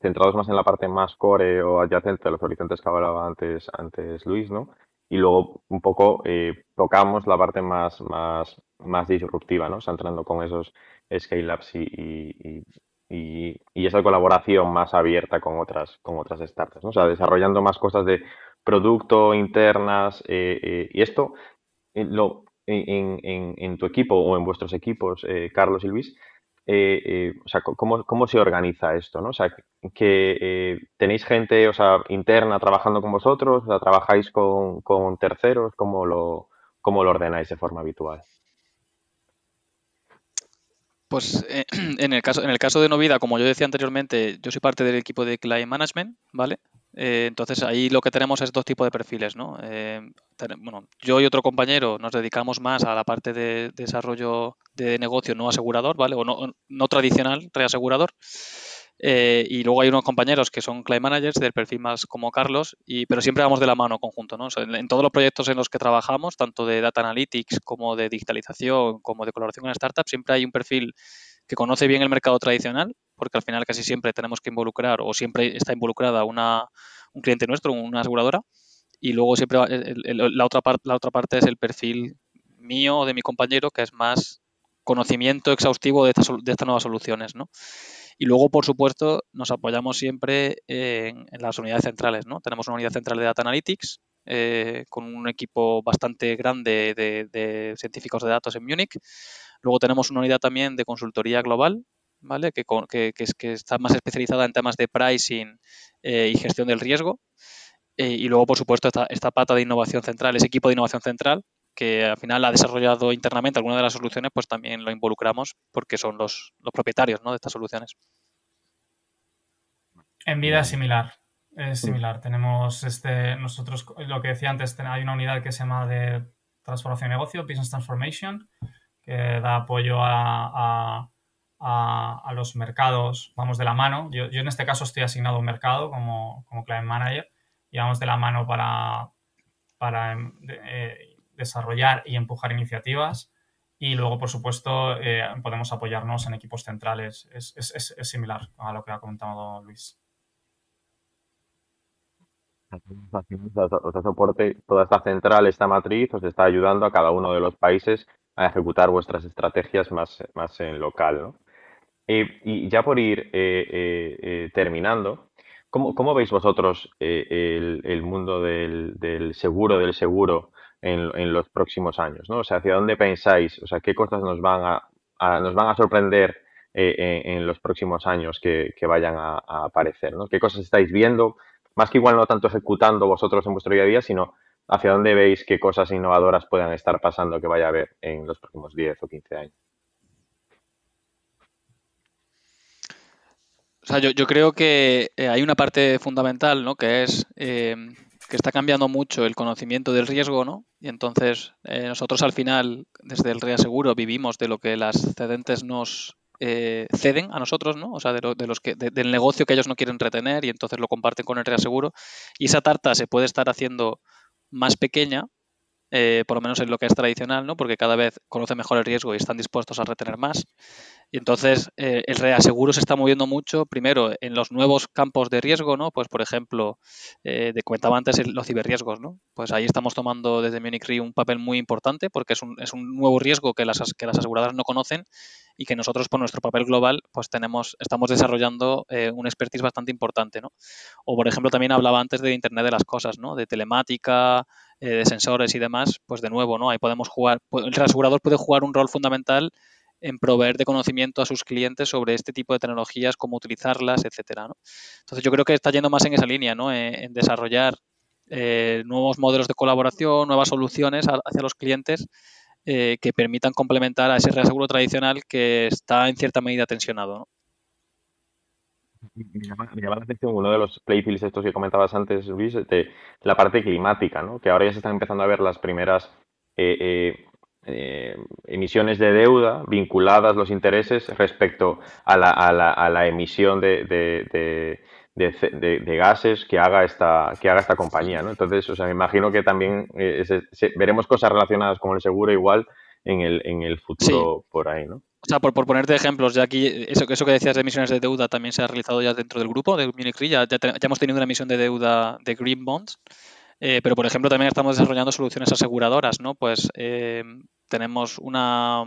[SPEAKER 2] centrados más en la parte más core o adyacente a los horizontes que hablaba antes, antes Luis, ¿no? Y luego un poco eh, tocamos la parte más, más, más disruptiva, ¿no? O sea, entrando con esos scale-ups y, esa colaboración más abierta con otras, con otras startups, ¿no? O sea, desarrollando más cosas de producto internas eh, eh, y esto eh, lo, en, en, en, tu equipo o en vuestros equipos, Carlos y Luis, o sea, ¿cómo, ¿cómo, se organiza esto? ¿no? O sea, que tenéis gente o sea, interna trabajando con vosotros, o sea, trabajáis con, con terceros, ¿cómo lo, ¿cómo lo ordenáis de forma habitual?
[SPEAKER 4] Pues eh, en, el caso, en el caso de Novida, como yo decía anteriormente, yo soy parte del equipo de Client Management, ¿vale? Eh, entonces ahí lo que tenemos es dos tipos de perfiles, ¿no? Eh, bueno, yo y otro compañero nos dedicamos más a la parte de desarrollo de negocio no asegurador, ¿vale? O no, no tradicional, reasegurador. Eh, y luego hay unos compañeros que son client managers del perfil más como Carlos, y, pero siempre vamos de la mano conjunto. ¿no? en, todos los proyectos en los que trabajamos, tanto de data analytics como de digitalización, como de colaboración con startups, siempre hay un perfil que conoce bien el mercado tradicional, porque al final casi siempre tenemos que involucrar o siempre está involucrada una, un cliente nuestro, una aseguradora, y luego siempre la, otra parte, la otra parte es el perfil mío o de mi compañero, que es más conocimiento exhaustivo de, de estas nuevas soluciones. ¿no? Y luego, por supuesto, nos apoyamos siempre en, las unidades centrales. ¿no? Tenemos una unidad central de Data Analytics eh, con un equipo bastante grande de, científicos de datos en Múnich. Luego tenemos una unidad también de consultoría global, ¿vale? que, es, que está más especializada en temas de pricing eh, y gestión del riesgo. Eh, y luego, por supuesto, esta pata de innovación central, ese equipo de innovación central, que al final ha desarrollado internamente alguna de las soluciones, pues también lo involucramos porque son los, propietarios de estas soluciones.
[SPEAKER 3] En vida es similar. Es similar. Tenemos este, nosotros, lo que decía antes, hay una unidad que se llama de transformación de negocio, Business Transformation, que da apoyo a, los mercados, vamos de la mano. Yo, en este caso estoy asignado a un mercado como, como Client Manager y vamos de la mano para, para eh, desarrollar y empujar iniciativas. Y luego, por supuesto, eh, podemos apoyarnos en equipos centrales. Es, es, es, similar a lo que ha comentado Luis.
[SPEAKER 2] O sea, soporte, toda esta central, esta matriz, os está ayudando a cada uno de los países a ejecutar vuestras estrategias más, más en local. ¿no? y ya por ir eh, eh, terminando, ¿cómo, ¿cómo, veis vosotros el, el, mundo del, del seguro, del seguro en, los próximos años, ¿no? O sea, ¿hacia dónde pensáis? O sea, ¿qué cosas nos van a, nos van a sorprender eh, en, los próximos años que, vayan a, aparecer, ¿no? ¿Qué cosas estáis viendo? Más que igual no tanto ejecutando vosotros en vuestro día a día, sino hacia dónde veis qué cosas innovadoras puedan estar pasando que vaya a haber en los próximos 10 o 15 años.
[SPEAKER 4] O sea, yo, creo que eh, hay una parte fundamental, ¿no? Que es eh, que está cambiando mucho el conocimiento del riesgo, ¿no? Y entonces eh, nosotros al final, desde el reaseguro, vivimos de lo que las cedentes nos eh, ceden a nosotros, ¿no? O sea, de, los que, del negocio que ellos no quieren retener y entonces lo comparten con el reaseguro. Y esa tarta se puede estar haciendo más pequeña, eh, por lo menos en lo que es tradicional, ¿no? Porque cada vez conoce mejor el riesgo y están dispuestos a retener más. Y entonces eh, el reaseguro se está moviendo mucho, primero, en los nuevos campos de riesgo, ¿no? Pues, por ejemplo, eh, de comentaba antes los ciberriesgos, ¿no? Pues ahí estamos tomando desde Munich Re un papel muy importante porque es un, es un nuevo riesgo que las, que las aseguradoras no conocen y que nosotros por nuestro papel global pues tenemos, estamos desarrollando eh, un expertise bastante importante, ¿no? O, por ejemplo, también hablaba antes de Internet de las cosas, ¿no? De telemática, eh, de sensores y demás, pues de nuevo, ¿no? Ahí podemos jugar, el reasegurador puede jugar un rol fundamental en proveer de conocimiento a sus clientes sobre este tipo de tecnologías, cómo utilizarlas, etcétera. Entonces yo creo que está yendo más en esa línea, ¿no? en, desarrollar eh, nuevos modelos de colaboración, nuevas soluciones hacia los clientes eh, que permitan complementar a ese reaseguro tradicional que está en cierta medida tensionado.
[SPEAKER 2] Me llama, la atención uno de los playfields estos que comentabas antes, Luis, de la parte climática, ¿no? que ahora ya se están empezando a ver las primeras eh, emisiones de deuda vinculadas los intereses respecto a la, a la, emisión de, de, gases que haga esta que haga esta compañía, ¿no? Entonces, o sea, me imagino que también eh, veremos cosas relacionadas con el seguro igual en el, en el futuro por ahí, ¿no?
[SPEAKER 4] O sea, por, por, ponerte ejemplos, ya aquí, eso, eso que decías de emisiones de deuda también se ha realizado ya dentro del grupo de Munich Re, ya, ya, hemos tenido una emisión de deuda de Green Bonds, eh, pero por ejemplo también estamos desarrollando soluciones aseguradoras, ¿no? Pues eh, tenemos una,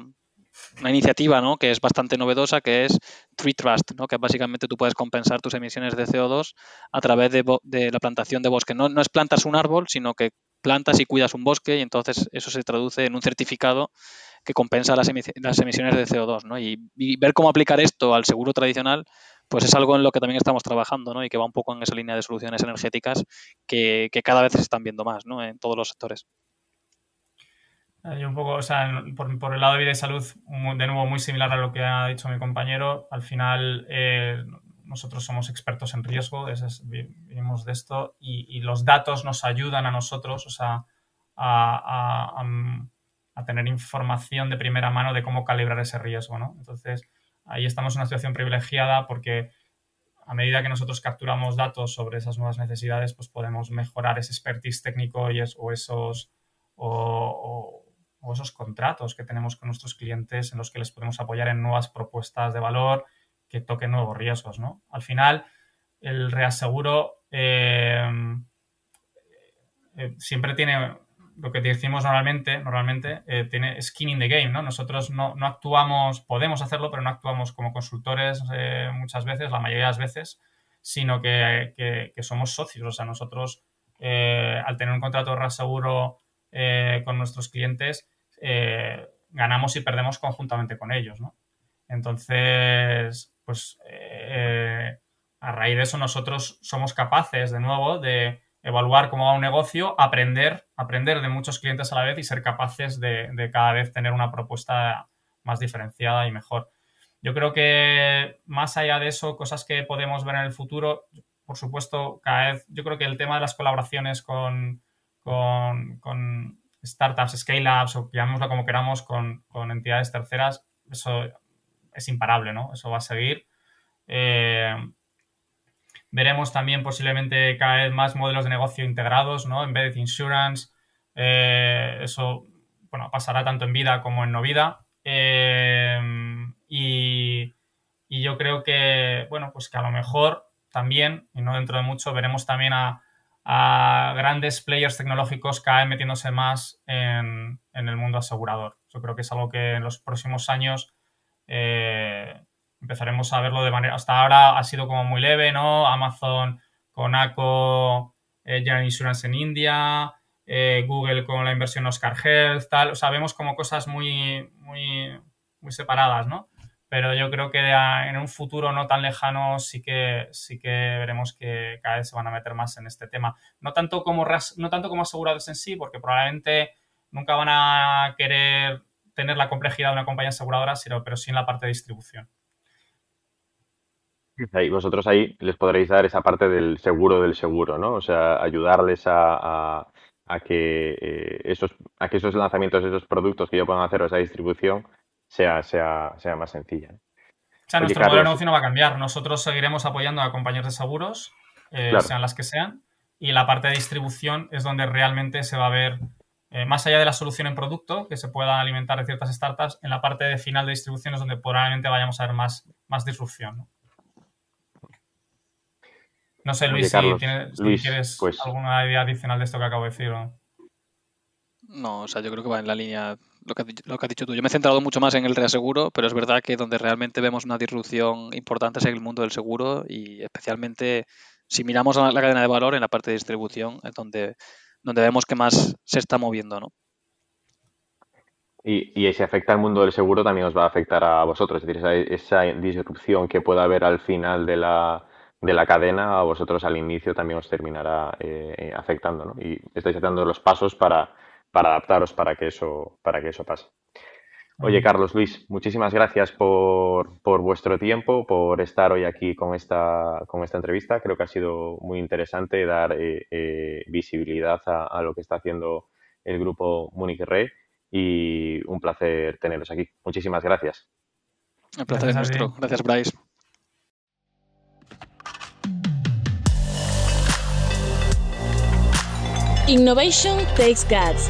[SPEAKER 4] una iniciativa ¿no? que es bastante novedosa, que es Tree Trust, ¿no? que básicamente tú puedes compensar tus emisiones de CO2 a través de, de la plantación de bosque. No, no, es plantas un árbol, sino que plantas y cuidas un bosque y entonces eso se traduce en un certificado que compensa las, emisiones de CO2. ¿no? Y, ver cómo aplicar esto al seguro tradicional pues es algo en lo que también estamos trabajando ¿no? y que va un poco en esa línea de soluciones energéticas que, cada vez se están viendo más ¿no? en todos los sectores.
[SPEAKER 3] Hay un poco, o sea, por, el lado de vida y salud, de nuevo muy similar a lo que ha dicho mi compañero. Al final, eh, nosotros somos expertos en riesgo, vivimos de esto y, los datos nos ayudan a nosotros, o sea, a, tener información de primera mano de cómo calibrar ese riesgo, ¿no? Entonces, ahí estamos en una situación privilegiada porque a medida que nosotros capturamos datos sobre esas nuevas necesidades, pues podemos mejorar ese expertise técnico y esos o esos contratos que tenemos con nuestros clientes en los que les podemos apoyar en nuevas propuestas de valor que toquen nuevos riesgos. ¿no? Al final, el reaseguro eh, eh, siempre tiene lo que decimos normalmente, normalmente eh, tiene skin in the game, ¿no? Nosotros no, actuamos, podemos hacerlo, pero no actuamos como consultores muchas veces, la mayoría de las veces, sino que, somos socios. O sea, nosotros al tener un contrato de reaseguro con nuestros clientes, ganamos y perdemos conjuntamente con ellos, ¿no? Entonces, pues eh, a raíz de eso nosotros somos capaces, de nuevo, de evaluar cómo va un negocio, aprender, aprender de muchos clientes a la vez y ser capaces de, cada vez tener una propuesta más diferenciada y mejor. Yo creo que más allá de eso, cosas que podemos ver en el futuro, por supuesto, cada vez, yo creo que el tema de las colaboraciones con, con startups, scale-ups o llamémoslo como queramos con, entidades terceras, eso es imparable, ¿no? Eso va a seguir. Eh, veremos también posiblemente cada vez más modelos de negocio integrados, ¿no? Embedded insurance, eh, eso, bueno, pasará tanto en vida como en no vida. Eh, y, yo creo que, bueno, pues que a lo mejor también, y no dentro de mucho, veremos también a, grandes players tecnológicos caen metiéndose más en, el mundo asegurador. Yo creo que es algo que en los próximos años eh, empezaremos a verlo de manera... Hasta ahora ha sido como muy leve, ¿no? Amazon con ACO, eh, General Insurance en India, eh, Google con la inversión Oscar Health, tal. O sea, vemos como cosas muy, muy, muy separadas, ¿no? pero yo creo que en un futuro no tan lejano sí que, sí que veremos que cada vez se van a meter más en este tema. No tanto como, no tanto como asegurados en sí, porque probablemente nunca van a querer tener la complejidad de una compañía aseguradora, sino, pero sí en la parte de distribución.
[SPEAKER 2] Y vosotros ahí les podréis dar esa parte del seguro del seguro, ¿no? O sea, ayudarles a, que, eh, esos, a que esos lanzamientos, esos productos que yo puedan hacer o esa distribución sea, sea, sea más sencilla.
[SPEAKER 3] O sea, nuestro modelo de negocio no va a cambiar. Nosotros seguiremos apoyando a compañías de seguros, eh, sean las que sean, y la parte de distribución es donde realmente se va a ver, eh, más allá de la solución en producto, que se pueda alimentar de ciertas startups, en la parte de final de distribución es donde probablemente vayamos a ver más, más disrupción. ¿no? sé, Luis, si, tienes, quieres pues alguna idea adicional de esto que acabo de decir.
[SPEAKER 4] No, o sea, yo creo que va en la línea lo que, lo que has dicho tú. Yo me he centrado mucho más en el reaseguro, pero es verdad que donde realmente vemos una disrupción importante es en el mundo del seguro y especialmente si miramos a la cadena de valor en la parte de distribución es donde, donde vemos que más se está moviendo, ¿no?
[SPEAKER 2] Y, si afecta al mundo del seguro también os va a afectar a vosotros, es decir, esa, esa disrupción que pueda haber al final de la, de la cadena a vosotros al inicio también os terminará eh, afectando, ¿no? Y estáis dando los pasos para, para adaptaros para que eso, para que eso pase. Oye, Carlos Luis, muchísimas gracias por, por, vuestro tiempo, por estar hoy aquí con esta, con esta entrevista. Creo que ha sido muy interesante dar eh, eh, visibilidad a, lo que está haciendo el grupo Múnich Re y un placer teneros aquí. Muchísimas gracias.
[SPEAKER 4] El placer es nuestro. Gracias, Bryce.
[SPEAKER 5] Innovation Takes Guts,